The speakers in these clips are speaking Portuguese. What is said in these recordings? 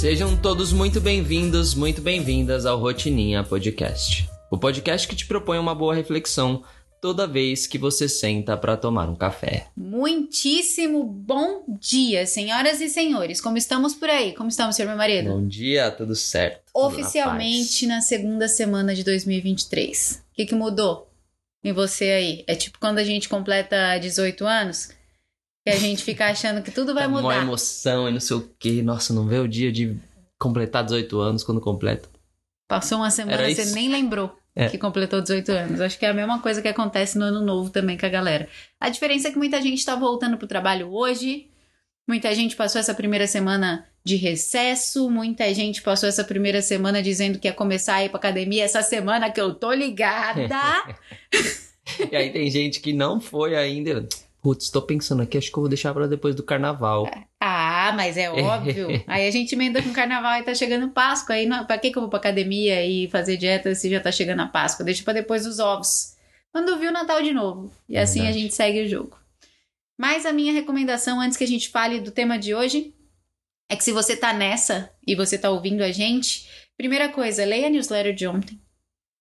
Sejam todos muito bem-vindos, muito bem-vindas ao Rotininha Podcast. O podcast que te propõe uma boa reflexão toda vez que você senta para tomar um café. Muitíssimo bom dia, senhoras e senhores. Como estamos por aí? Como estamos, senhor meu marido? Bom dia, tudo certo. tudo na Oficialmente na, segunda semana de 2023. O que, que mudou em você aí? É tipo quando a gente completa 18 anos, que a gente fica achando que tudo vai. Tá Uma mudar. emoção e não sei o que. Nossa, não vê o dia de completar 18 anos quando completa. Passou uma semana, Era você nem lembrou É. que completou 18 anos. Acho que é a mesma coisa que acontece no ano novo também com a galera. A diferença é que muita gente tá voltando pro trabalho hoje, muita gente passou essa primeira semana de recesso, muita gente passou essa primeira semana dizendo que ia começar a ir pra academia essa semana que eu tô ligada. E aí tem gente que não foi ainda. Putz, tô pensando aqui, acho que eu vou deixar pra depois do carnaval. ah, mas é óbvio. Aí a gente emenda com carnaval e tá chegando Páscoa. Aí não, pra que, que eu vou pra academia e fazer dieta se já tá chegando a Páscoa? Deixa pra depois dos ovos. Quando viu Natal de novo. E assim a gente segue o jogo. Mas a minha recomendação, antes que a gente fale do tema de hoje, é que se você tá nessa e você tá ouvindo a gente, primeira coisa, leia a newsletter de ontem.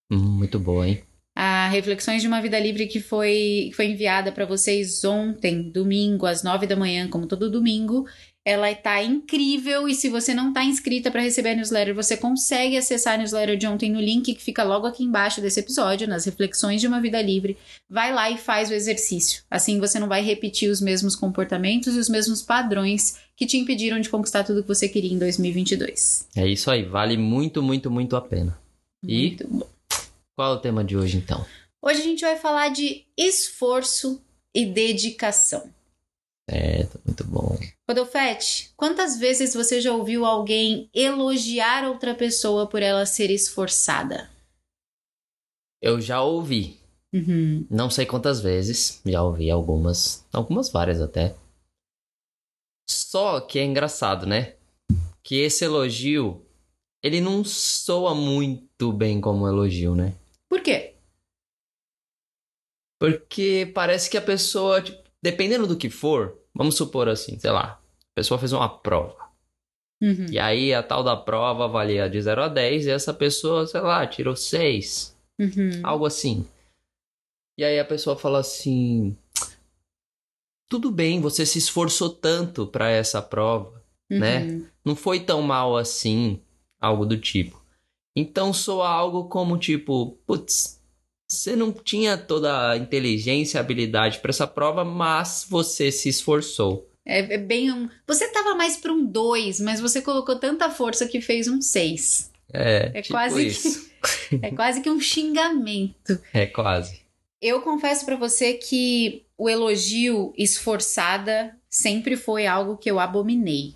Hum, muito boa, hein? A Reflexões de uma Vida Livre que foi, foi enviada para vocês ontem, domingo, às nove da manhã, como todo domingo. Ela tá incrível e se você não tá inscrita para receber a newsletter, você consegue acessar a newsletter de ontem no link que fica logo aqui embaixo desse episódio, nas Reflexões de uma Vida Livre. Vai lá e faz o exercício. Assim você não vai repetir os mesmos comportamentos e os mesmos padrões que te impediram de conquistar tudo que você queria em 2022. É isso aí, vale muito, muito, muito a pena. E Muito bom. Qual é o tema de hoje então? Hoje a gente vai falar de esforço e dedicação. É, muito bom. Rodolfete, quantas vezes você já ouviu alguém elogiar outra pessoa por ela ser esforçada? Eu já ouvi, Uhum. não sei quantas vezes, já ouvi algumas, algumas várias até. Só que é engraçado, né? Que esse elogio, ele não soa muito bem como um elogio, né? Porque parece que a pessoa, tipo, dependendo do que for, vamos supor assim, sei lá, a pessoa fez uma prova. Uhum. E aí a tal da prova valia de 0 a 10 e essa pessoa, sei lá, tirou 6. Uhum. Algo assim. E aí a pessoa fala assim: Tudo bem, você se esforçou tanto pra essa prova, né? Uhum. Não foi tão mal assim, algo do tipo. Então soa algo como tipo, putz, você não tinha toda a inteligência e habilidade pra essa prova, mas você se esforçou. É, é bem um. Você tava mais para um 2, mas você colocou tanta força que fez um 6. É, É tipo quase isso. É quase que um xingamento. É quase. Eu confesso pra você que o elogio esforçada sempre foi algo que eu abominei.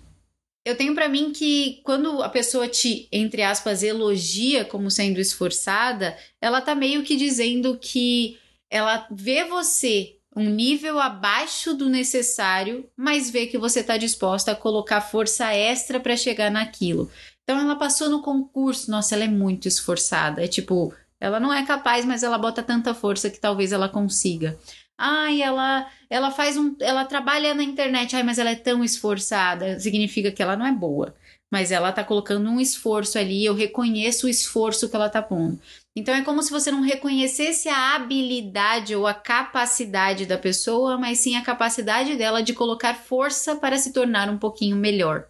Eu tenho pra mim que quando a pessoa te, entre aspas, elogia como sendo esforçada, ela tá meio que dizendo que ela vê você um nível abaixo do necessário, mas vê que você tá disposta a colocar força extra pra chegar naquilo. Então ela passou no concurso, nossa, ela é muito esforçada. É tipo, ela não é capaz, mas ela bota tanta força que talvez ela consiga. Ai, ela ela faz um, ela trabalha na internet, ai, mas ela é tão esforçada, significa que ela não é boa, mas ela tá colocando um esforço ali, eu reconheço o esforço que ela tá pondo. Então é como se você não reconhecesse a habilidade ou a capacidade da pessoa, mas sim a capacidade dela de colocar força para se tornar um pouquinho melhor.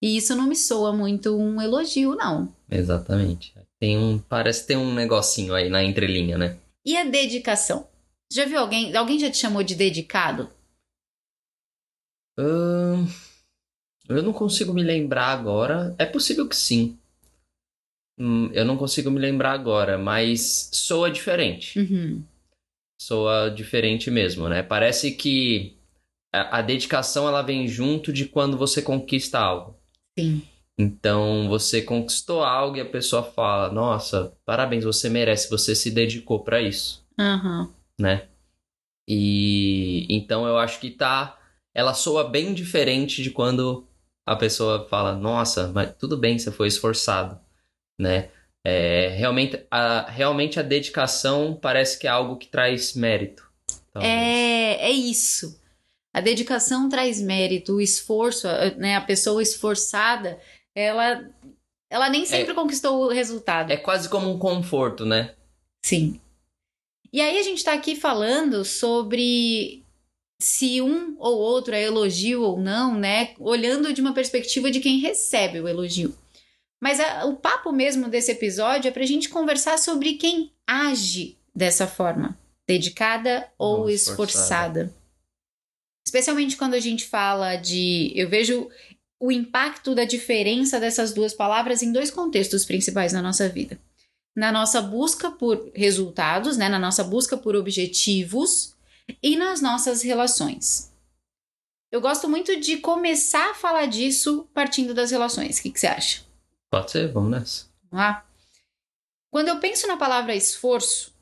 E isso não me soa muito um elogio, não. Exatamente. Tem um, parece ter um negocinho aí na entrelinha, né? E a dedicação? Já viu alguém? Alguém já te chamou de dedicado? Ahn, eu não consigo me lembrar agora. É possível que sim. Hum, eu não consigo me lembrar agora, mas soa diferente. Uhum. Soa diferente mesmo, né? Parece que a, a dedicação ela vem junto de quando você conquista algo. Sim. Então você conquistou algo e a pessoa fala: Nossa, parabéns, você merece, você se dedicou pra isso. Aham. Né? E então eu acho que tá. Ela soa bem diferente de quando a pessoa fala, nossa, mas tudo bem, você foi esforçado, né? É, realmente, a, realmente a dedicação parece que é algo que traz mérito. talvez. É, é isso. A dedicação traz mérito, o esforço, né, a pessoa esforçada, ela, ela nem sempre é, conquistou o resultado. É quase como um conforto, né? Sim. E aí a gente tá aqui falando sobre se um ou outro é elogio ou não, né? Olhando de uma perspectiva de quem recebe o elogio. Mas a, o papo mesmo desse episódio é pra gente conversar sobre quem age dessa forma, dedicada ou, ou esforçada. esforçada. Especialmente quando a gente fala de. Eu vejo o impacto da diferença dessas duas palavras em dois contextos principais na nossa vida. Na nossa busca por resultados, né? na nossa busca por objetivos e nas nossas relações. Eu gosto muito de começar a falar disso partindo das relações. O que, que você acha? Pode ser, vamos nessa. Vamos lá? Quando eu penso na palavra esforço,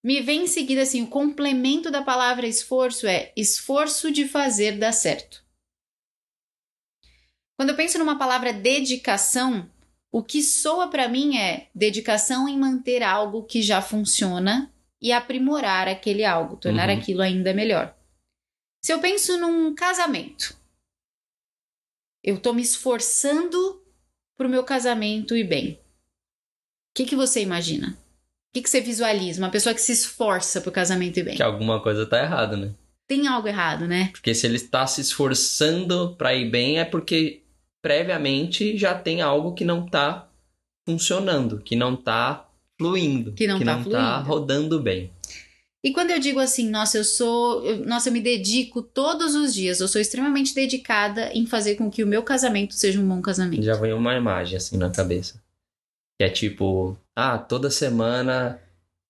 me vem em seguida assim, o complemento da palavra esforço é esforço de fazer dar certo. Quando eu penso numa palavra dedicação, o que soa para mim é dedicação em manter algo que já funciona e aprimorar aquele algo, tornar uhum. aquilo ainda melhor. Se eu penso num casamento, eu estou me esforçando para o meu casamento ir bem. O que, que você imagina? O que, que você visualiza? Uma pessoa que se esforça para o casamento ir bem. Que alguma coisa tá errada, né? Tem algo errado, né? Porque se ele está se esforçando para ir bem, é porque previamente já tem algo que não tá funcionando, que não tá fluindo, que não, que tá, tá tá rodando bem. E quando eu digo assim, nossa, eu sou, eu, nossa, eu me dedico todos os dias, eu sou extremamente dedicada em fazer com que o meu casamento seja um bom casamento. Já vem uma imagem assim na cabeça. Que é tipo, ah, toda semana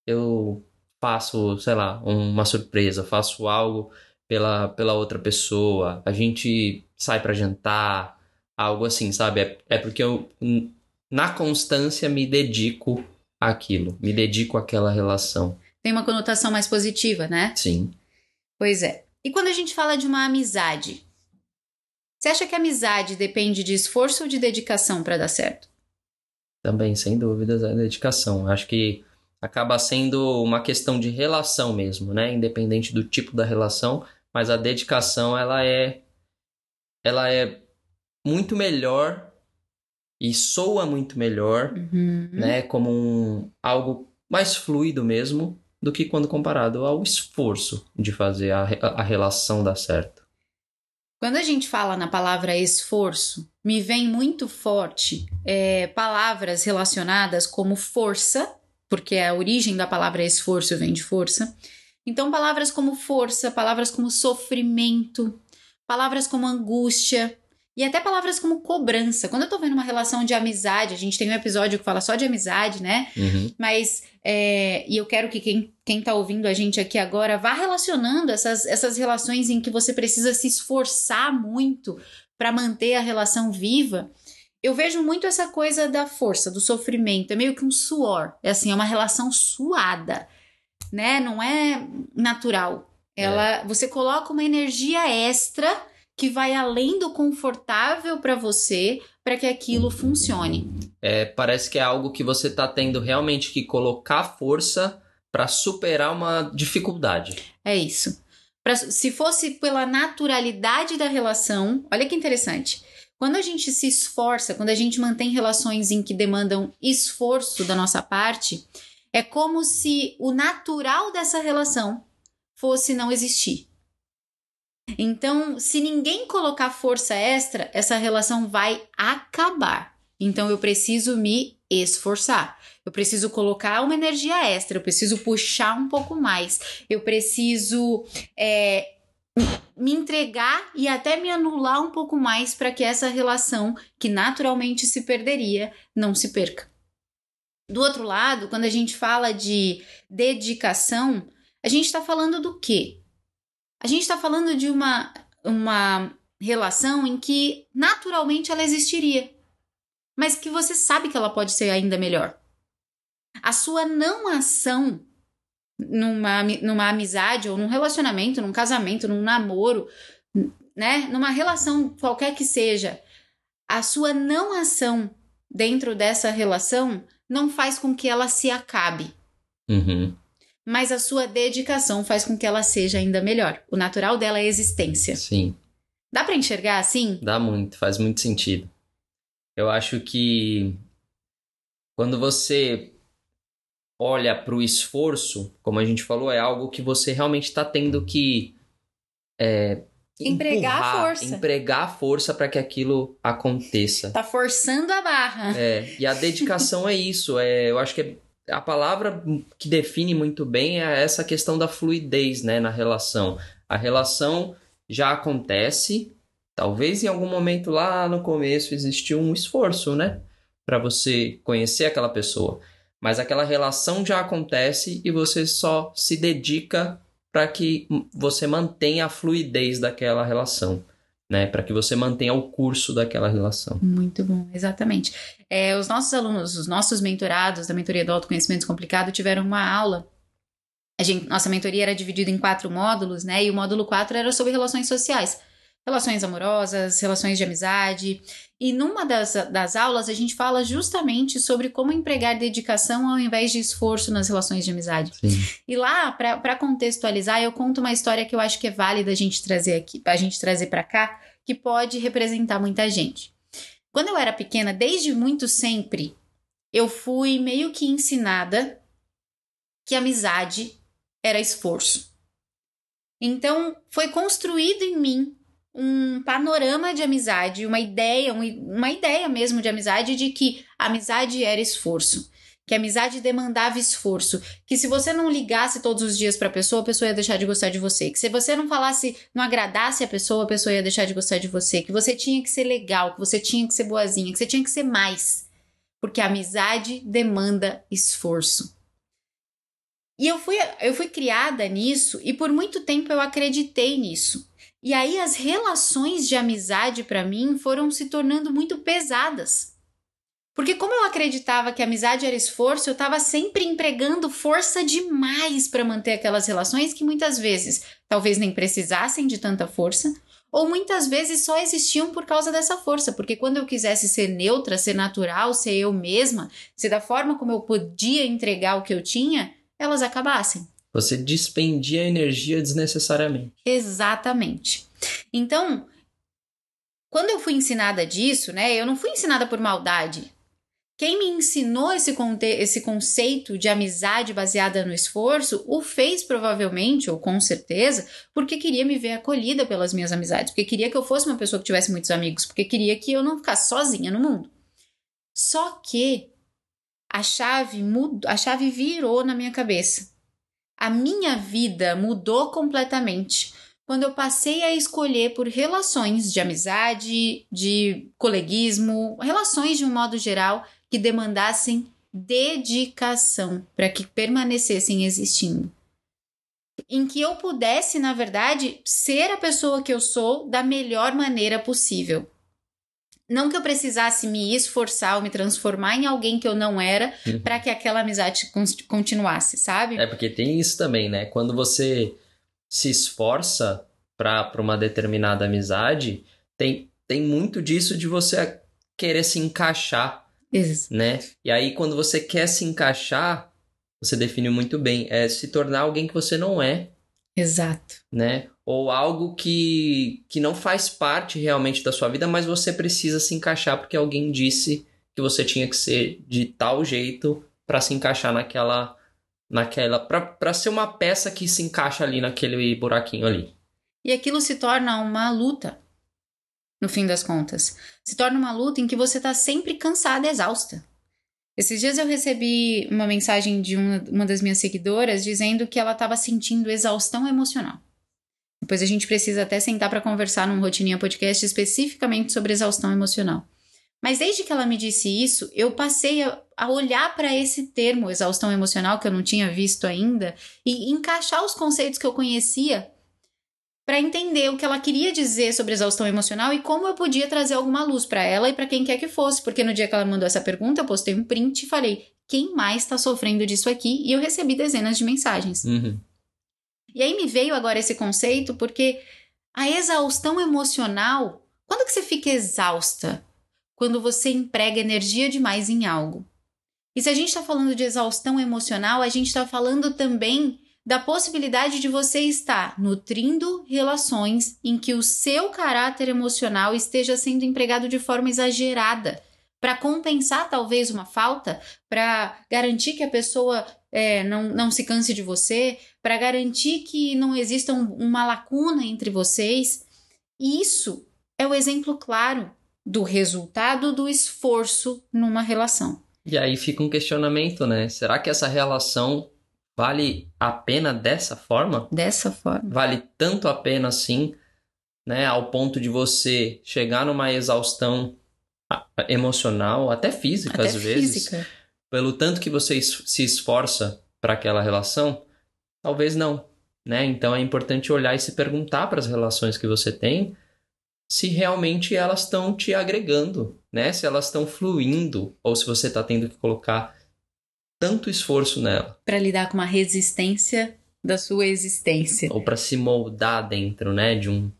eu faço, sei lá, uma surpresa, faço algo pela, pela outra pessoa, a gente sai para jantar, algo assim, sabe? É, é porque eu, na constância, me dedico àquilo, me dedico àquela relação. Tem uma conotação mais positiva, né? Sim. Pois é. E quando a gente fala de uma amizade? Você acha que a amizade depende de esforço ou de dedicação para dar certo? Também, sem dúvidas, é dedicação. Acho que acaba sendo uma questão de relação mesmo, né? Independente do tipo da relação, mas a dedicação ela é ela é muito melhor e soa muito melhor, uhum. né? Como um, algo mais fluido mesmo do que quando comparado ao esforço de fazer a, a relação dar certo. Quando a gente fala na palavra esforço, me vem muito forte é, palavras relacionadas como força, porque a origem da palavra esforço vem de força. Então, palavras como força, palavras como sofrimento, palavras como angústia, e até palavras como cobrança. Quando eu tô vendo uma relação de amizade, a gente tem um episódio que fala só de amizade, né? Uhum. Mas, é, e eu quero que quem, quem tá ouvindo a gente aqui agora vá relacionando essas, essas relações em que você precisa se esforçar muito para manter a relação viva. Eu vejo muito essa coisa da força, do sofrimento. É meio que um suor. É assim, é uma relação suada, né? Não é natural. Ela, é. você coloca uma energia extra que vai além do confortável para você para que aquilo funcione. É, parece que é algo que você está tendo realmente que colocar força para superar uma dificuldade. É isso. Pra, se fosse pela naturalidade da relação, olha que interessante. Quando a gente se esforça, quando a gente mantém relações em que demandam esforço da nossa parte, é como se o natural dessa relação fosse não existir. Então, se ninguém colocar força extra, essa relação vai acabar. Então, eu preciso me esforçar. Eu preciso colocar uma energia extra, eu preciso puxar um pouco mais, eu preciso é, me entregar e até me anular um pouco mais para que essa relação, que naturalmente se perderia, não se perca. Do outro lado, quando a gente fala de dedicação, a gente está falando do quê? A gente está falando de uma, uma relação em que naturalmente ela existiria, mas que você sabe que ela pode ser ainda melhor. A sua não ação numa, numa amizade ou num relacionamento, num casamento, num namoro, né, numa relação qualquer que seja, a sua não ação dentro dessa relação não faz com que ela se acabe. Uhum mas a sua dedicação faz com que ela seja ainda melhor. O natural dela é a existência. Sim. Dá para enxergar assim? Dá muito, faz muito sentido. Eu acho que quando você olha para o esforço, como a gente falou, é algo que você realmente está tendo que é, empregar empurrar, a força. empregar a força para que aquilo aconteça. Tá forçando a barra. É, e a dedicação é isso. É, eu acho que é, a palavra que define muito bem é essa questão da fluidez né, na relação. A relação já acontece, talvez em algum momento lá no começo existiu um esforço, né? Para você conhecer aquela pessoa. Mas aquela relação já acontece e você só se dedica para que você mantenha a fluidez daquela relação, né? Para que você mantenha o curso daquela relação. Muito bom, exatamente. É, os nossos alunos, os nossos mentorados da mentoria do autoconhecimento complicado tiveram uma aula. A gente, nossa mentoria era dividida em quatro módulos, né? E o módulo 4 era sobre relações sociais relações amorosas, relações de amizade. E numa das, das aulas a gente fala justamente sobre como empregar dedicação ao invés de esforço nas relações de amizade. Sim. E lá, para contextualizar, eu conto uma história que eu acho que é válida a gente trazer aqui, a gente trazer para cá, que pode representar muita gente. Quando eu era pequena, desde muito sempre, eu fui meio que ensinada que amizade era esforço. Então, foi construído em mim um panorama de amizade, uma ideia, uma ideia mesmo de amizade de que amizade era esforço, que amizade demandava esforço, que se você não ligasse todos os dias para a pessoa, a pessoa ia deixar de gostar de você, que se você não falasse, não agradasse a pessoa, a pessoa ia deixar de gostar de você, que você tinha que ser legal, que você tinha que ser boazinha, que você tinha que ser mais, porque amizade demanda esforço. E eu fui, eu fui criada nisso e por muito tempo eu acreditei nisso. E aí as relações de amizade para mim foram se tornando muito pesadas. Porque como eu acreditava que amizade era esforço, eu estava sempre empregando força demais para manter aquelas relações que muitas vezes talvez nem precisassem de tanta força, ou muitas vezes só existiam por causa dessa força, porque quando eu quisesse ser neutra, ser natural, ser eu mesma, ser da forma como eu podia entregar o que eu tinha, elas acabassem. Você dispendia energia desnecessariamente. Exatamente. Então, quando eu fui ensinada disso, né? Eu não fui ensinada por maldade. Quem me ensinou esse, esse conceito de amizade baseada no esforço o fez provavelmente, ou com certeza, porque queria me ver acolhida pelas minhas amizades, porque queria que eu fosse uma pessoa que tivesse muitos amigos, porque queria que eu não ficasse sozinha no mundo. Só que a chave mudou, a chave virou na minha cabeça a minha vida mudou completamente quando eu passei a escolher por relações de amizade, de coleguismo, relações de um modo geral que demandassem dedicação para que permanecessem existindo. Em que eu pudesse, na verdade, ser a pessoa que eu sou da melhor maneira possível. Não que eu precisasse me esforçar ou me transformar em alguém que eu não era uhum. para que aquela amizade continuasse, sabe? É porque tem isso também, né? Quando você se esforça para uma determinada amizade, tem, tem muito disso de você querer se encaixar, isso. né? E aí quando você quer se encaixar, você definiu muito bem, é se tornar alguém que você não é. Exato. Né? ou algo que, que não faz parte realmente da sua vida, mas você precisa se encaixar porque alguém disse que você tinha que ser de tal jeito para se encaixar naquela naquela para ser uma peça que se encaixa ali naquele buraquinho ali. E aquilo se torna uma luta. No fim das contas, se torna uma luta em que você está sempre cansada e exausta. Esses dias eu recebi uma mensagem de uma, uma das minhas seguidoras dizendo que ela estava sentindo exaustão emocional. Depois a gente precisa até sentar para conversar num Rotininha Podcast especificamente sobre exaustão emocional. Mas desde que ela me disse isso, eu passei a, a olhar para esse termo, exaustão emocional, que eu não tinha visto ainda, e encaixar os conceitos que eu conhecia para entender o que ela queria dizer sobre exaustão emocional e como eu podia trazer alguma luz para ela e para quem quer que fosse. Porque no dia que ela mandou essa pergunta, eu postei um print e falei: quem mais está sofrendo disso aqui? E eu recebi dezenas de mensagens. Uhum. E aí me veio agora esse conceito porque a exaustão emocional, quando que você fica exausta? Quando você emprega energia demais em algo. E se a gente está falando de exaustão emocional, a gente está falando também da possibilidade de você estar nutrindo relações em que o seu caráter emocional esteja sendo empregado de forma exagerada para compensar talvez uma falta, para garantir que a pessoa é, não, não se canse de você, para garantir que não exista um, uma lacuna entre vocês. E isso é o exemplo claro do resultado do esforço numa relação. E aí fica um questionamento, né? Será que essa relação vale a pena dessa forma? Dessa forma. Vale tanto a pena assim, né? Ao ponto de você chegar numa exaustão emocional, até física Até às vezes, física. pelo tanto que você se esforça para aquela relação, talvez não, né? Então é importante olhar e se perguntar para as relações que você tem se realmente elas estão te agregando, né? Se elas estão fluindo ou se você está tendo que colocar tanto esforço nela Para lidar com uma resistência da sua existência. ou para se moldar dentro, né, de um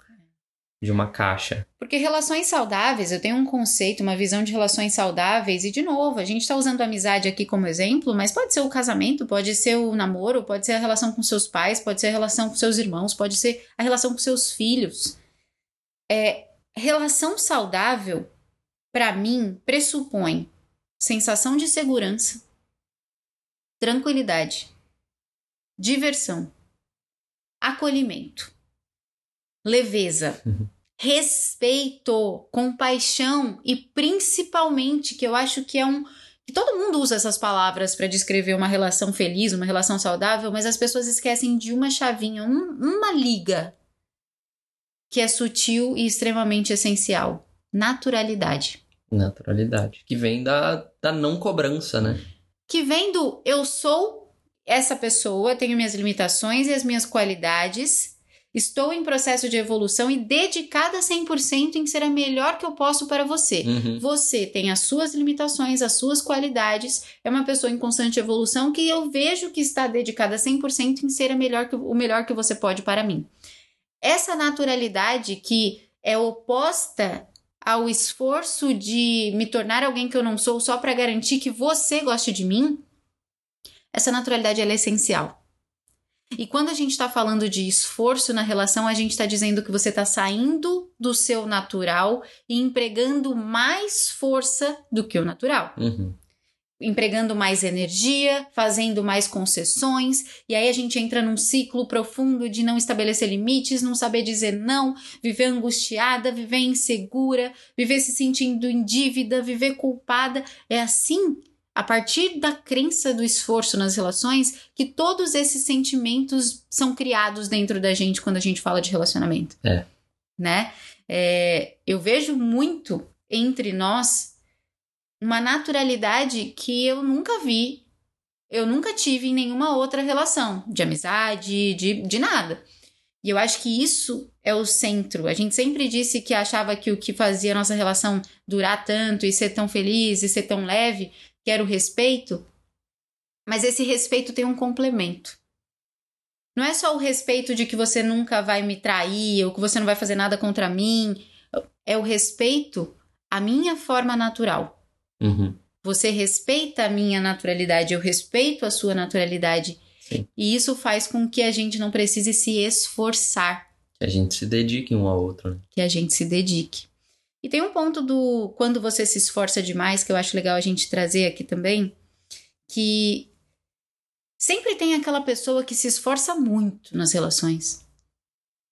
de uma caixa. Porque relações saudáveis, eu tenho um conceito, uma visão de relações saudáveis, e de novo, a gente está usando a amizade aqui como exemplo, mas pode ser o casamento, pode ser o namoro, pode ser a relação com seus pais, pode ser a relação com seus irmãos, pode ser a relação com seus filhos. É, relação saudável, para mim, pressupõe sensação de segurança, tranquilidade, diversão, acolhimento, leveza, respeito, compaixão e principalmente que eu acho que é um que todo mundo usa essas palavras para descrever uma relação feliz, uma relação saudável, mas as pessoas esquecem de uma chavinha, um- uma liga que é sutil e extremamente essencial: naturalidade. Naturalidade. Que vem da, da não cobrança, né? Que vem do eu sou essa pessoa, tenho minhas limitações e as minhas qualidades, estou em processo de evolução e dedicada 100% em ser a melhor que eu posso para você. Uhum. Você tem as suas limitações, as suas qualidades, é uma pessoa em constante evolução que eu vejo que está dedicada 100% em ser a melhor que, o melhor que você pode para mim. Essa naturalidade que é oposta ao esforço de me tornar alguém que eu não sou só para garantir que você goste de mim, essa naturalidade é essencial. E quando a gente está falando de esforço na relação, a gente está dizendo que você está saindo do seu natural e empregando mais força do que o natural Uhum. Empregando mais energia, fazendo mais concessões, e aí a gente entra num ciclo profundo de não estabelecer limites, não saber dizer não, viver angustiada, viver insegura, viver se sentindo em dívida, viver culpada. É assim, a partir da crença do esforço nas relações, que todos esses sentimentos são criados dentro da gente quando a gente fala de relacionamento. É. Né? É, eu vejo muito entre nós uma naturalidade que eu nunca vi, eu nunca tive em nenhuma outra relação, de amizade, de, de nada. E eu acho que isso é o centro. A gente sempre disse que achava que o que fazia a nossa relação durar tanto e ser tão feliz e ser tão leve, que era o respeito. Mas esse respeito tem um complemento. Não é só o respeito de que você nunca vai me trair ou que você não vai fazer nada contra mim. É o respeito à minha forma natural. Uhum. Você respeita a minha naturalidade, eu respeito a sua naturalidade. Sim. E isso faz com que a gente não precise se esforçar, Que a gente se dedique um ao outro. né? que a gente se dedique. E tem um ponto do quando você se esforça demais, que eu acho legal a gente trazer aqui também, que sempre tem aquela pessoa que se esforça muito nas relações.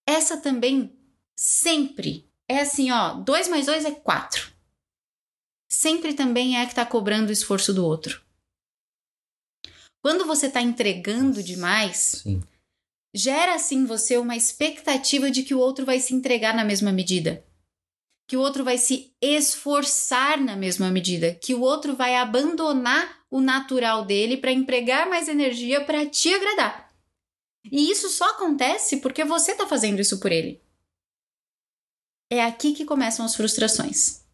Essa também sempre é assim, ó, dois mais dois é quatro. Sempre também é que tá cobrando o esforço do outro. Quando você tá entregando demais, Sim. gera assim você uma expectativa de que o outro vai se entregar na mesma medida. Que o outro vai se esforçar na mesma medida, que o outro vai abandonar o natural dele para empregar mais energia para te agradar. E isso só acontece porque você está fazendo isso por ele. É aqui que começam as frustrações.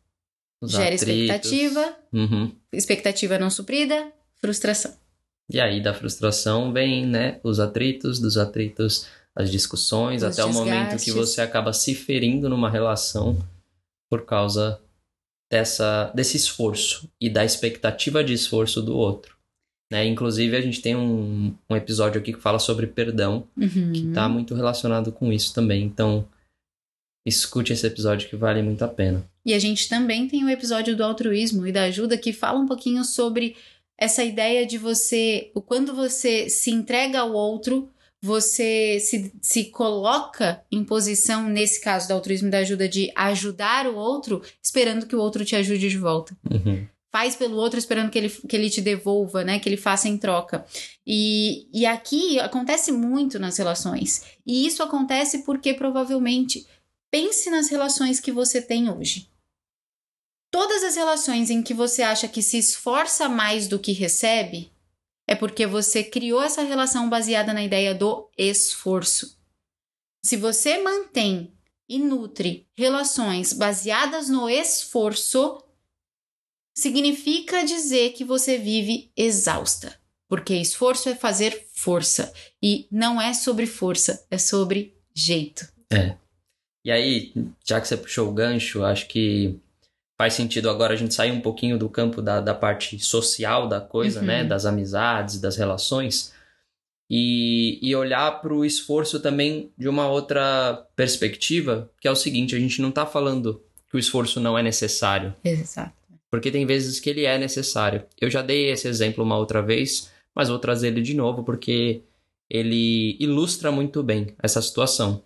Os Gera atritos. expectativa, Uhum. expectativa não suprida, frustração. E aí da frustração vem, né, os atritos, dos atritos as discussões, Os até o momento que desgastes. você acaba se ferindo numa relação por causa dessa desse esforço e da expectativa de esforço do outro. Né? Inclusive, a gente tem um, um episódio aqui que fala sobre perdão, Uhum. que tá muito relacionado com isso também. Então, escute esse episódio que vale muito a pena. E a gente também tem o episódio do altruísmo e da ajuda que fala um pouquinho sobre essa ideia de você, quando você se entrega ao outro, você se, se coloca em posição, nesse caso do altruísmo e da ajuda, de ajudar o outro, esperando que o outro te ajude de volta. Uhum. Faz pelo outro esperando que ele, que ele te devolva, né? Que ele faça em troca. E, e aqui acontece muito nas relações. E isso acontece porque provavelmente pense nas relações que você tem hoje. Todas as relações em que você acha que se esforça mais do que recebe, é porque você criou essa relação baseada na ideia do esforço. Se você mantém e nutre relações baseadas no esforço, significa dizer que você vive exausta. Porque esforço é fazer força. E não é sobre força, é sobre jeito. É. E aí, já que você puxou o gancho, acho que faz sentido agora a gente sair um pouquinho do campo da, da parte social da coisa, uhum. né? Das amizades, das relações. E, e olhar para o esforço também de uma outra perspectiva, que é o seguinte: a gente não está falando que o esforço não é necessário. Exato. Porque tem vezes que ele é necessário. Eu já dei esse exemplo uma outra vez, mas vou trazer ele de novo porque ele ilustra muito bem essa situação.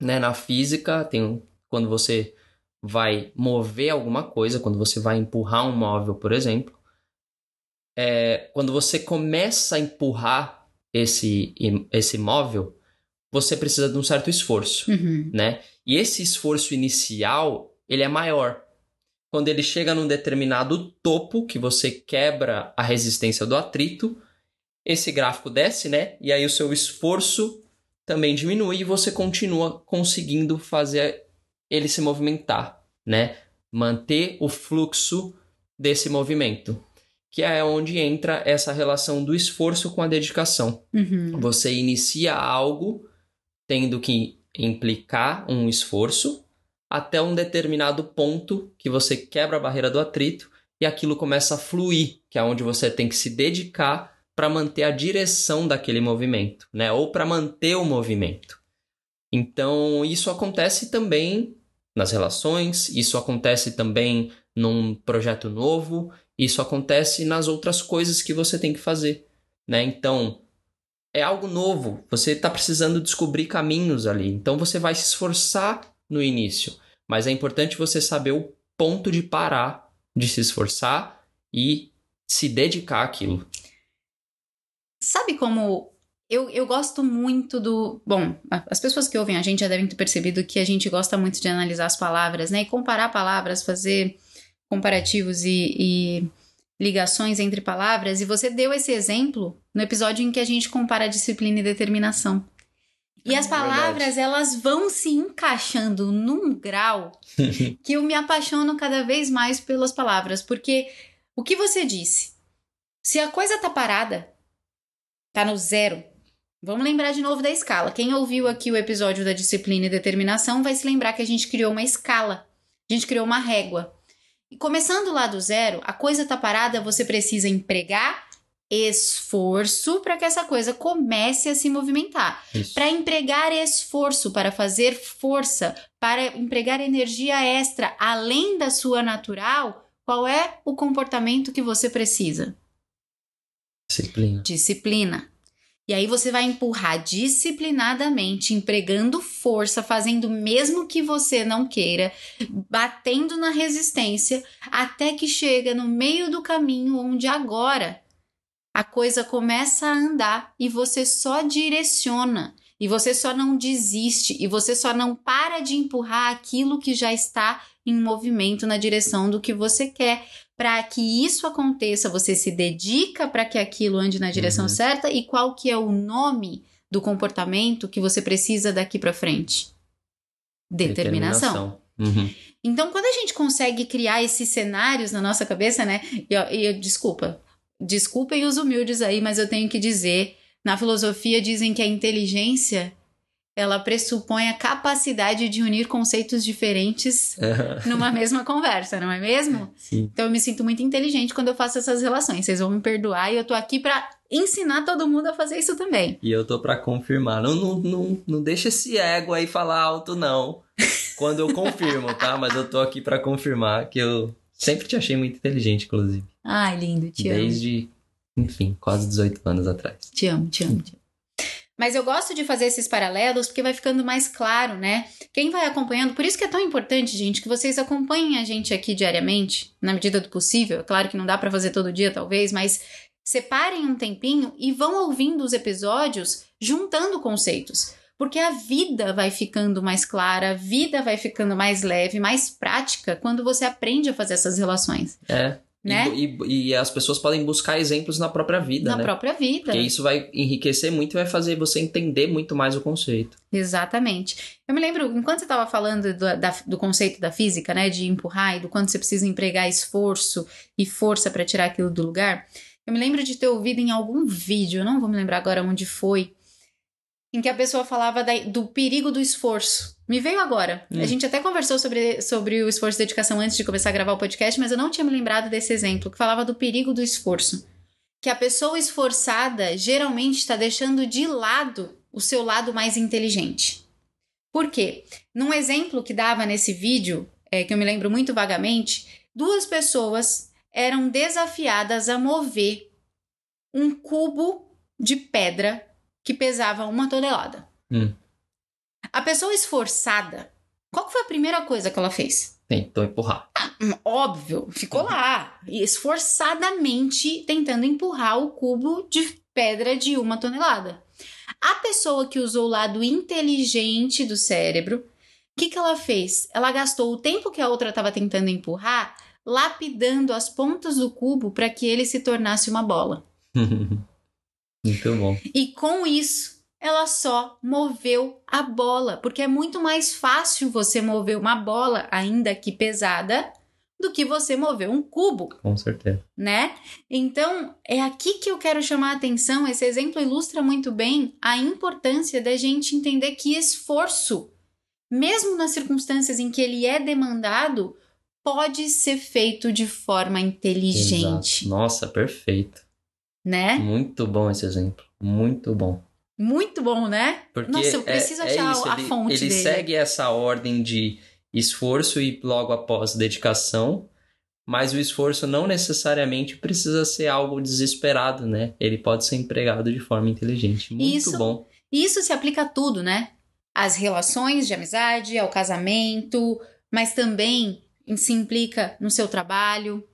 Né? Na física, tem quando você vai mover alguma coisa, quando você vai empurrar um móvel, por exemplo, é, quando você começa a empurrar esse, esse móvel, você precisa de um certo esforço, uhum. né? E esse esforço inicial, ele é maior. Quando ele chega num determinado topo, que você quebra a resistência do atrito, esse gráfico desce, né? E aí o seu esforço também diminui e você continua conseguindo fazer ele se movimentar, né? Manter o fluxo desse movimento, que é onde entra essa relação do esforço com a dedicação. Uhum. Você inicia algo tendo que implicar um esforço até um determinado ponto que você quebra a barreira do atrito e aquilo começa a fluir, que é onde você tem que se dedicar para manter a direção daquele movimento, né? Ou para manter o movimento. Então, isso acontece também nas relações, isso acontece também num projeto novo, isso acontece nas outras coisas que você tem que fazer, né? Então, é algo novo, você está precisando descobrir caminhos ali, então você vai se esforçar no início, mas é importante você saber o ponto de parar de se esforçar e se dedicar àquilo. Sabe como eu, eu gosto muito do. Bom, as pessoas que ouvem a gente já devem ter percebido que a gente gosta muito de analisar as palavras, né? E comparar palavras, fazer comparativos e, e ligações entre palavras. E você deu esse exemplo no episódio em que a gente compara disciplina e determinação. E as palavras, Verdade. elas vão se encaixando num grau que eu me apaixono cada vez mais pelas palavras. Porque o que você disse? Se a coisa tá parada, tá no zero, Vamos lembrar de novo da escala. Quem ouviu aqui o episódio da disciplina e determinação vai se lembrar que a gente criou uma escala. A gente criou uma régua. E começando lá do zero, a coisa tá parada, você precisa empregar esforço para que essa coisa comece a se movimentar. Para empregar esforço, para fazer força, para empregar energia extra além da sua natural, qual é o comportamento que você precisa? Disciplina. Disciplina. E aí você vai empurrar disciplinadamente, empregando força, fazendo mesmo que você não queira, batendo na resistência, até que chega no meio do caminho onde agora a coisa começa a andar e você só direciona, e você só não desiste, e você só não para de empurrar aquilo que já está em movimento na direção do que você quer, para que isso aconteça, você se dedica para que aquilo ande na direção uhum. certa e qual que é o nome do comportamento que você precisa daqui para frente? Determinação. Determinação. Uhum. Então, quando a gente consegue criar esses cenários na nossa cabeça, né? E, e desculpa, desculpem os humildes aí, mas eu tenho que dizer, na filosofia dizem que a inteligência ela pressupõe a capacidade de unir conceitos diferentes numa mesma conversa, não é mesmo? Sim. Então eu me sinto muito inteligente quando eu faço essas relações. Vocês vão me perdoar e eu tô aqui para ensinar todo mundo a fazer isso também. E eu tô para confirmar. Não, não, não, não deixa esse ego aí falar alto, não. quando eu confirmo, tá? Mas eu tô aqui para confirmar que eu sempre te achei muito inteligente, inclusive. Ai, lindo, te amo. Desde, enfim, quase 18 anos atrás. Te amo, te amo, te amo. Mas eu gosto de fazer esses paralelos porque vai ficando mais claro, né? Quem vai acompanhando, por isso que é tão importante, gente, que vocês acompanhem a gente aqui diariamente, na medida do possível. É claro que não dá para fazer todo dia, talvez, mas separem um tempinho e vão ouvindo os episódios juntando conceitos. Porque a vida vai ficando mais clara, a vida vai ficando mais leve, mais prática quando você aprende a fazer essas relações. É. Né? E, e, e as pessoas podem buscar exemplos na própria vida, Na né? própria vida. Porque isso vai enriquecer muito e vai fazer você entender muito mais o conceito. Exatamente. Eu me lembro, enquanto você estava falando do, da- do conceito da física, né, de empurrar e do quanto você precisa empregar esforço e força para tirar aquilo do lugar, eu me lembro de ter ouvido em algum vídeo, não vou me lembrar agora onde foi, em que a pessoa falava da- do perigo do esforço. Me veio agora. Hum. A gente até conversou sobre, sobre o esforço e dedicação antes de começar a gravar o podcast, mas eu não tinha me lembrado desse exemplo, que falava do perigo do esforço. Que a pessoa esforçada geralmente está deixando de lado o seu lado mais inteligente. Por quê? Num exemplo que dava nesse vídeo, é, que eu me lembro muito vagamente, duas pessoas eram desafiadas a mover um cubo de pedra que pesava uma tonelada. Hum. A pessoa esforçada, qual foi a primeira coisa que ela fez? Tentou empurrar. Hum, Óbvio, ficou lá, esforçadamente tentando empurrar o cubo de pedra de uma tonelada. A pessoa que usou o lado inteligente do cérebro, o que, que ela fez? Ela gastou o tempo que a outra estava tentando empurrar, lapidando as pontas do cubo para que ele se tornasse uma bola. muito bom. E com isso, ela só moveu a bola, porque é muito mais fácil você mover uma bola, ainda que pesada, do que você mover um cubo, Com certeza. né? Então, é aqui que eu quero chamar a atenção. Esse exemplo ilustra muito bem a importância da gente entender que esforço, mesmo nas circunstâncias em que ele é demandado, pode ser feito de forma inteligente, Exato. Nossa, perfeito. Né? Muito bom esse exemplo. Muito bom. Muito bom, né? Porque Nossa, eu preciso é, achar é isso, a ele, fonte ele dele. segue essa ordem de esforço e logo após dedicação, mas o esforço não necessariamente precisa ser algo desesperado, né? Ele pode ser empregado de forma inteligente. Muito Isso. bom. E isso se aplica a tudo, né? Às relações de amizade, ao casamento, mas também se implica no seu trabalho,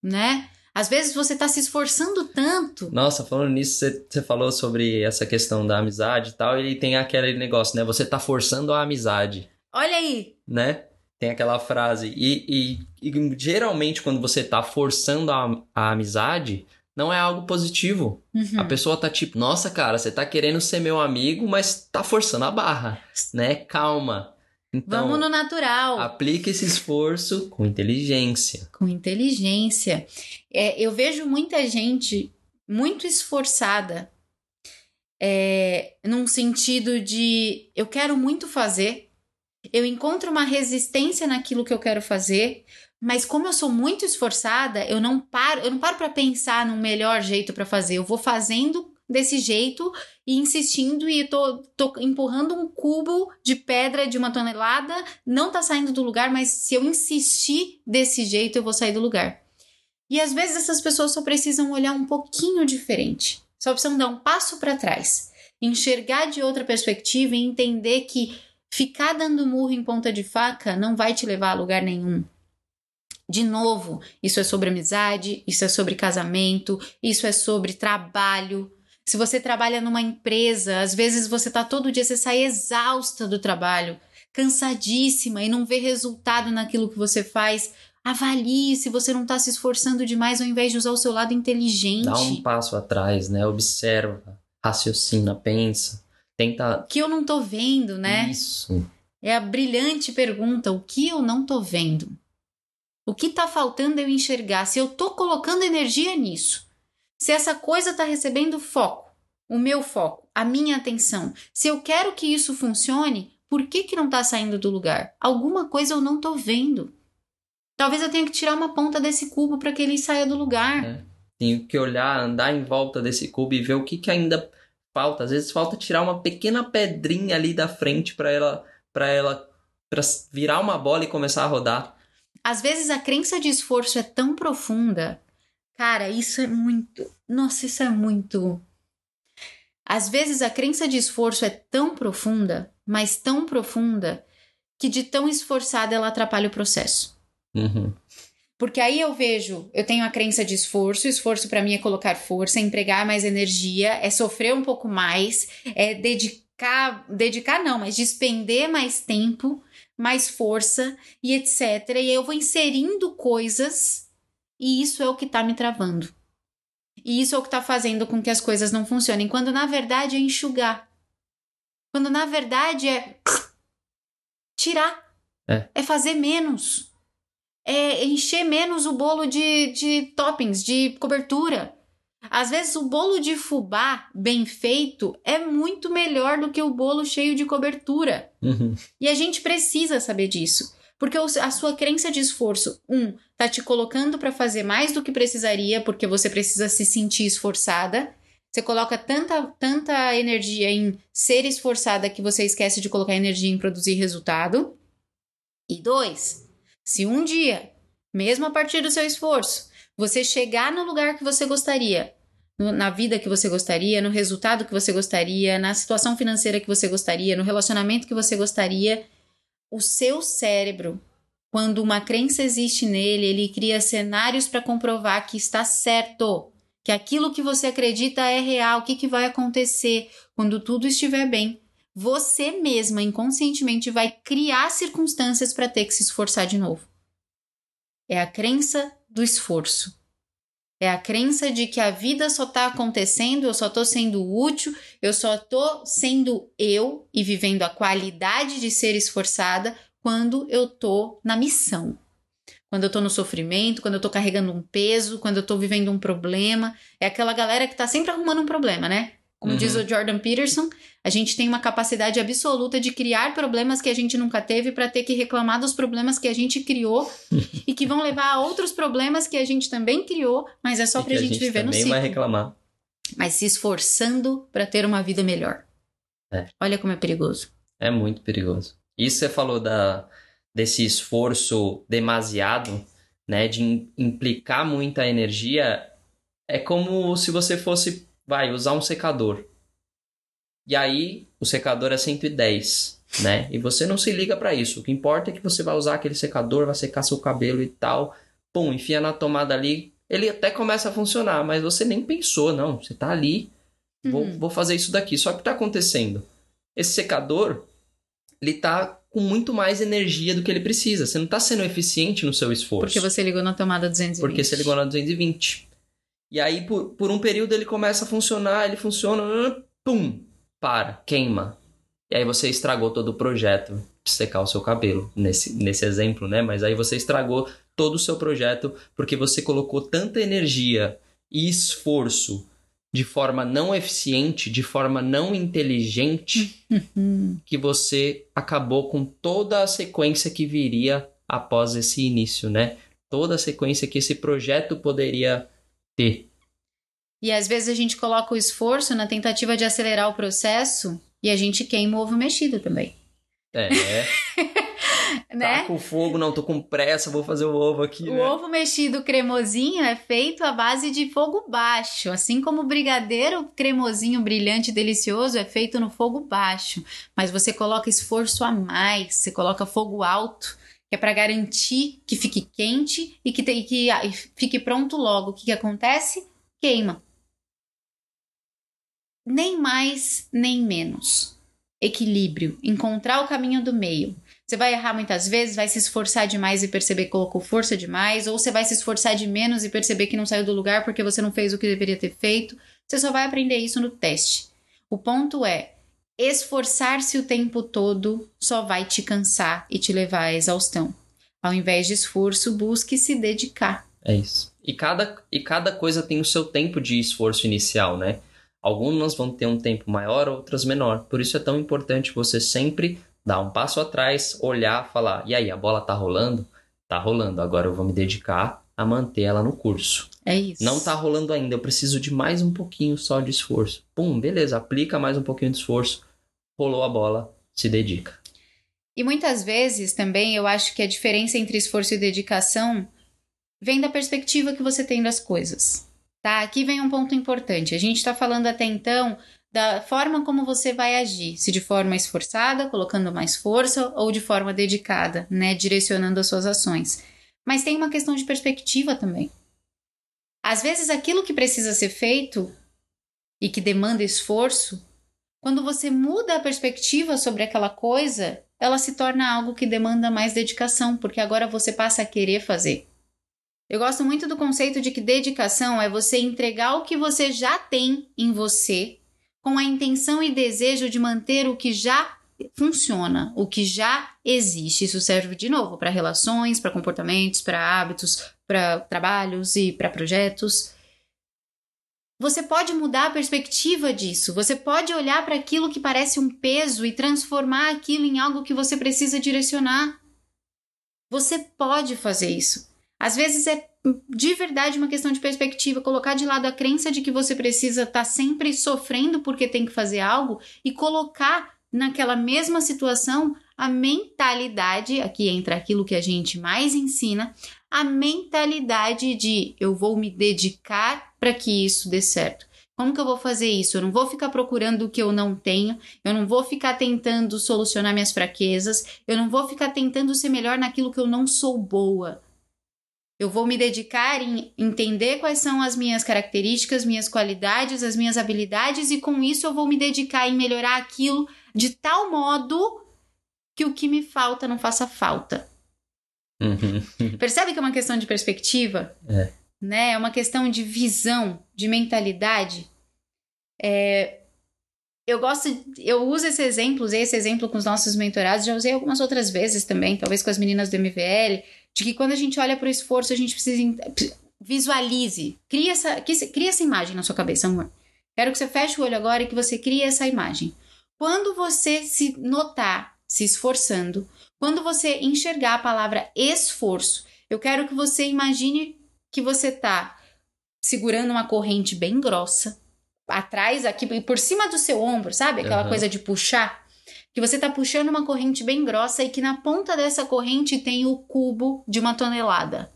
né? Às vezes você tá se esforçando tanto. Nossa, falando nisso, você, você falou sobre essa questão da amizade e tal, e tem aquele negócio, né? Você tá forçando a amizade. Olha aí, né? Tem aquela frase. E, e- e geralmente, quando você tá forçando a, a amizade, não é algo positivo. Uhum. A pessoa tá tipo, nossa, cara, você tá querendo ser meu amigo, mas tá forçando a barra, né? Calma. Então, vamos no natural, aplica esse esforço com inteligência. com inteligência. É, eu vejo muita gente muito esforçada, é, num sentido de eu quero muito fazer, eu encontro uma resistência naquilo que eu quero fazer, mas como eu sou muito esforçada, eu não paro, eu não paro para pensar num melhor jeito para fazer. Eu vou fazendo desse jeito e insistindo e tô, tô empurrando um cubo de pedra de uma tonelada, não tá saindo do lugar, mas se eu insistir desse jeito, eu vou sair do lugar. E às vezes essas pessoas só precisam olhar um pouquinho diferente. Só precisam dar um passo para trás, enxergar de outra perspectiva e entender que ficar dando murro em ponta de faca não vai te levar a lugar nenhum. De novo, isso é sobre amizade, isso é sobre casamento, isso é sobre trabalho. Se você trabalha numa empresa, às vezes você tá todo dia, você sai exausta do trabalho, cansadíssima e não vê resultado naquilo que você faz. Avalie se você não está se esforçando demais ao invés de usar o seu lado inteligente. Dá um passo atrás, né? Observa, raciocina, pensa. Tenta. O que eu não tô vendo, né? Isso. É a brilhante pergunta: o que eu não tô vendo? O que tá faltando eu enxergar? Se eu tô colocando energia nisso, se essa coisa tá recebendo foco, o meu foco, a minha atenção, se eu quero que isso funcione, por que que não tá saindo do lugar? Alguma coisa eu não tô vendo. Talvez eu tenha que tirar uma ponta desse cubo para que ele saia do lugar. É. Tenho que olhar, andar em volta desse cubo e ver o que, que ainda falta. Às vezes falta tirar uma pequena pedrinha ali da frente para ela, para ela, para virar uma bola e começar a rodar. Às vezes a crença de esforço é tão profunda. Cara, isso é muito. Nossa, isso é muito. Às vezes a crença de esforço é tão profunda, mas tão profunda, que de tão esforçada ela atrapalha o processo. Uhum. Porque aí eu vejo, eu tenho a crença de esforço, esforço para mim é colocar força, é empregar mais energia, é sofrer um pouco mais, é dedicar, dedicar não, mas despender mais tempo, mais força e etc. E aí eu vou inserindo coisas e isso é o que tá me travando. E isso é o que tá fazendo com que as coisas não funcionem, quando na verdade é enxugar. Quando na verdade é tirar. É. é fazer menos é encher menos o bolo de, de toppings, de cobertura. Às vezes o bolo de fubá bem feito é muito melhor do que o bolo cheio de cobertura. Uhum. E a gente precisa saber disso. Porque a sua crença de esforço, um, tá te colocando para fazer mais do que precisaria, porque você precisa se sentir esforçada. Você coloca tanta, tanta energia em ser esforçada que você esquece de colocar energia em produzir resultado. E dois, se um dia, mesmo a partir do seu esforço, você chegar no lugar que você gostaria, na vida que você gostaria, no resultado que você gostaria, na situação financeira que você gostaria, no relacionamento que você gostaria, o seu cérebro, quando uma crença existe nele, ele cria cenários para comprovar que está certo, que aquilo que você acredita é real, o que, que vai acontecer quando tudo estiver bem você mesma inconscientemente vai criar circunstâncias para ter que se esforçar de novo. É a crença do esforço. É a crença de que a vida só está acontecendo, eu só estou sendo útil, eu só estou sendo eu e vivendo a qualidade de ser esforçada quando eu estou na missão. Quando eu estou no sofrimento, quando eu estou carregando um peso, quando eu estou vivendo um problema. É aquela galera que está sempre arrumando um problema, né? Como uhum. diz o Jordan Peterson, a gente tem uma capacidade absoluta de criar problemas que a gente nunca teve para ter que reclamar dos problemas que a gente criou e que vão levar a outros problemas que a gente também criou, mas é só para a gente, viver no ciclo. vai reclamar. Mas se esforçando para ter uma vida melhor. É. Olha como é perigoso. É muito perigoso. Isso você falou da, desse esforço demasiado, né, de implicar muita energia, é como se você fosse vai usar um secador. E aí o secador é 110, né? E você não se liga para isso. O que importa é que você vai usar aquele secador, vai secar seu cabelo e tal. Pum, enfia na tomada ali. Ele até começa a funcionar, mas você nem pensou, não. Você tá ali, vou, uhum. vou fazer isso daqui. Só que tá acontecendo? Esse secador, ele tá com muito mais energia do que ele precisa. Você não tá sendo eficiente no seu esforço. Porque você ligou na tomada 220. Porque você ligou na 220. E aí, por, por um período, ele começa a funcionar, ele funciona, pum, para, queima. E aí você estragou todo o projeto de secar o seu cabelo, nesse, nesse exemplo, né? Mas aí você estragou todo o seu projeto porque você colocou tanta energia e esforço de forma não eficiente, de forma não inteligente, que você acabou com toda a sequência que viria após esse início, né? Toda a sequência que esse projeto poderia ter. E às vezes a gente coloca o esforço na tentativa de acelerar o processo e a gente queima o ovo mexido também. É. né? Tá com fogo, não, tô com pressa, vou fazer o ovo aqui. O né? ovo mexido cremosinho é feito à base de fogo baixo, assim como o brigadeiro cremosinho brilhante delicioso é feito no fogo baixo. Mas você coloca esforço a mais, você coloca fogo alto que é para garantir que fique quente e que, que e fique pronto logo. O que, que acontece? Queima. Nem mais, nem menos. Equilíbrio, encontrar o caminho do meio. Você vai errar muitas vezes, vai se esforçar demais e perceber que colocou força demais, ou você vai se esforçar de menos e perceber que não saiu do lugar porque você não fez o que deveria ter feito. Você só vai aprender isso no teste. O ponto é, Esforçar-se o tempo todo só vai te cansar e te levar à exaustão. Ao invés de esforço, busque se dedicar. É isso. E cada, e cada coisa tem o seu tempo de esforço inicial, né? Algumas vão ter um tempo maior, outras menor. Por isso é tão importante você sempre dar um passo atrás, olhar, falar: e aí, a bola tá rolando? Tá rolando, agora eu vou me dedicar a manter ela no curso. É isso. Não tá rolando ainda, eu preciso de mais um pouquinho só de esforço. Pum, beleza, aplica mais um pouquinho de esforço rolou a bola, se dedica. E muitas vezes também eu acho que a diferença entre esforço e dedicação vem da perspectiva que você tem das coisas. Tá? Aqui vem um ponto importante. A gente está falando até então da forma como você vai agir, se de forma esforçada, colocando mais força, ou de forma dedicada, né, direcionando as suas ações. Mas tem uma questão de perspectiva também. Às vezes aquilo que precisa ser feito e que demanda esforço, quando você muda a perspectiva sobre aquela coisa, ela se torna algo que demanda mais dedicação, porque agora você passa a querer fazer. Eu gosto muito do conceito de que dedicação é você entregar o que você já tem em você, com a intenção e desejo de manter o que já funciona, o que já existe. Isso serve de novo para relações, para comportamentos, para hábitos, para trabalhos e para projetos. Você pode mudar a perspectiva disso. Você pode olhar para aquilo que parece um peso e transformar aquilo em algo que você precisa direcionar. Você pode fazer isso. Às vezes é de verdade uma questão de perspectiva, colocar de lado a crença de que você precisa estar tá sempre sofrendo porque tem que fazer algo e colocar naquela mesma situação a mentalidade, aqui entra aquilo que a gente mais ensina, a mentalidade de eu vou me dedicar para que isso dê certo. Como que eu vou fazer isso? Eu não vou ficar procurando o que eu não tenho, eu não vou ficar tentando solucionar minhas fraquezas, eu não vou ficar tentando ser melhor naquilo que eu não sou boa. Eu vou me dedicar em entender quais são as minhas características, minhas qualidades, as minhas habilidades, e com isso eu vou me dedicar em melhorar aquilo de tal modo que o que me falta não faça falta. Uhum. Percebe que é uma questão de perspectiva? É. Né? É uma questão de visão, de mentalidade. É... Eu gosto, eu uso esse exemplo, usei esse exemplo com os nossos mentorados, já usei algumas outras vezes também, talvez com as meninas do MVL, de que quando a gente olha para o esforço, a gente precisa visualize, cria essa, cria essa imagem na sua cabeça, amor. Quero que você feche o olho agora e que você crie essa imagem. Quando você se notar se esforçando, quando você enxergar a palavra esforço, eu quero que você imagine que você está segurando uma corrente bem grossa, atrás, aqui por cima do seu ombro, sabe? Aquela uhum. coisa de puxar que você está puxando uma corrente bem grossa e que na ponta dessa corrente tem o cubo de uma tonelada.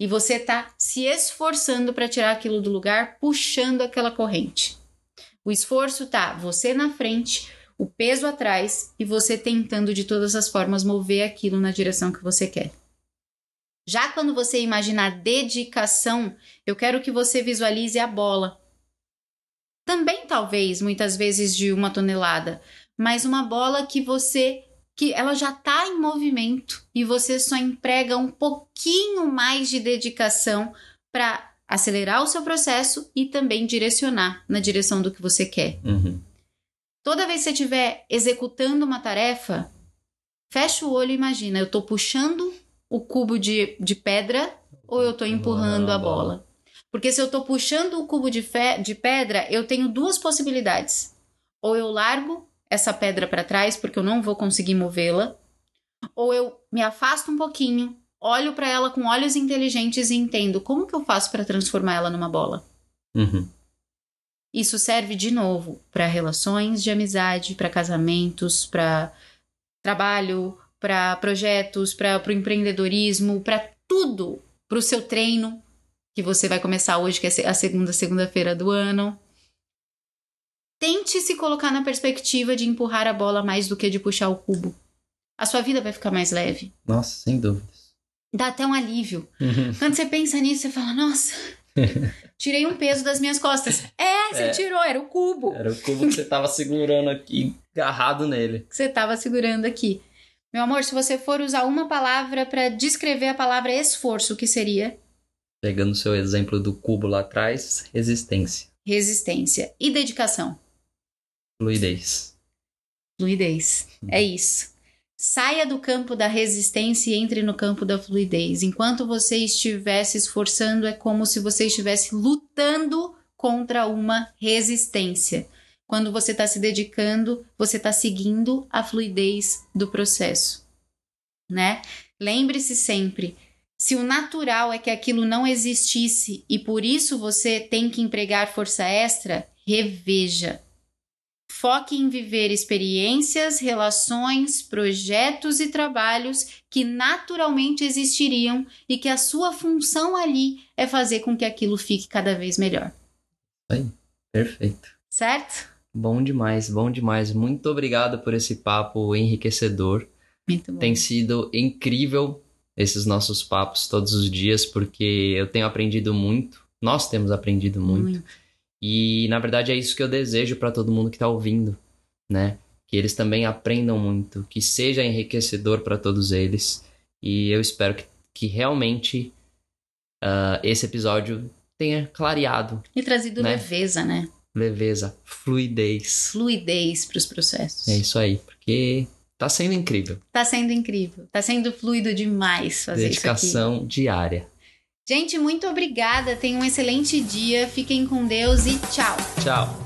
E você está se esforçando para tirar aquilo do lugar, puxando aquela corrente. O esforço tá você na frente, o peso atrás e você tentando de todas as formas mover aquilo na direção que você quer. Já quando você imaginar dedicação, eu quero que você visualize a bola. Também, talvez, muitas vezes de uma tonelada, mas uma bola que você que ela já está em movimento e você só emprega um pouquinho mais de dedicação para acelerar o seu processo e também direcionar na direção do que você quer. Uhum. Toda vez que você estiver executando uma tarefa, fecha o olho e imagina: eu estou puxando o cubo de, de pedra ou eu estou empurrando a bola? Porque se eu estou puxando o cubo de, fe, de pedra, eu tenho duas possibilidades. Ou eu largo essa pedra para trás porque eu não vou conseguir movê-la, ou eu me afasto um pouquinho, olho para ela com olhos inteligentes e entendo como que eu faço para transformar ela numa bola. Uhum. Isso serve de novo para relações de amizade, para casamentos, para trabalho, para projetos, para o empreendedorismo, para tudo, para o seu treino que você vai começar hoje, que é a segunda segunda-feira do ano. Tente se colocar na perspectiva de empurrar a bola mais do que de puxar o cubo. A sua vida vai ficar mais leve. Nossa, sem dúvidas. Dá até um alívio. Uhum. Quando você pensa nisso, você fala: Nossa, tirei um peso das minhas costas. É, você é, tirou, era o cubo. Era o cubo que você estava segurando aqui, agarrado nele. Que você estava segurando aqui. Meu amor, se você for usar uma palavra para descrever a palavra esforço, o que seria? Pegando o seu exemplo do cubo lá atrás, resistência. Resistência. E dedicação? Fluidez. Fluidez. É isso. Saia do campo da resistência e entre no campo da fluidez. Enquanto você estiver se esforçando, é como se você estivesse lutando contra uma resistência. Quando você está se dedicando, você está seguindo a fluidez do processo, né? Lembre-se sempre, se o natural é que aquilo não existisse e por isso você tem que empregar força extra, reveja Foque em viver experiências, relações, projetos e trabalhos que naturalmente existiriam e que a sua função ali é fazer com que aquilo fique cada vez melhor. Aí, perfeito. Certo? Bom demais, bom demais. Muito obrigado por esse papo enriquecedor. Muito bom. Tem sido incrível esses nossos papos todos os dias, porque eu tenho aprendido muito, nós temos aprendido muito. Muito. E na verdade é isso que eu desejo para todo mundo que está ouvindo, né? Que eles também aprendam muito, que seja enriquecedor para todos eles. E eu espero que, que realmente ah, esse episódio tenha clareado E trazido Né? leveza, né? leveza, fluidez. Fluidez para os processos. É isso aí, porque tá sendo incrível. Tá sendo incrível. Tá sendo fluido demais fazer isso aqui. Dedicação diária. Gente, muito obrigada. Tenham um excelente dia. Fiquem com Deus e tchau. Tchau.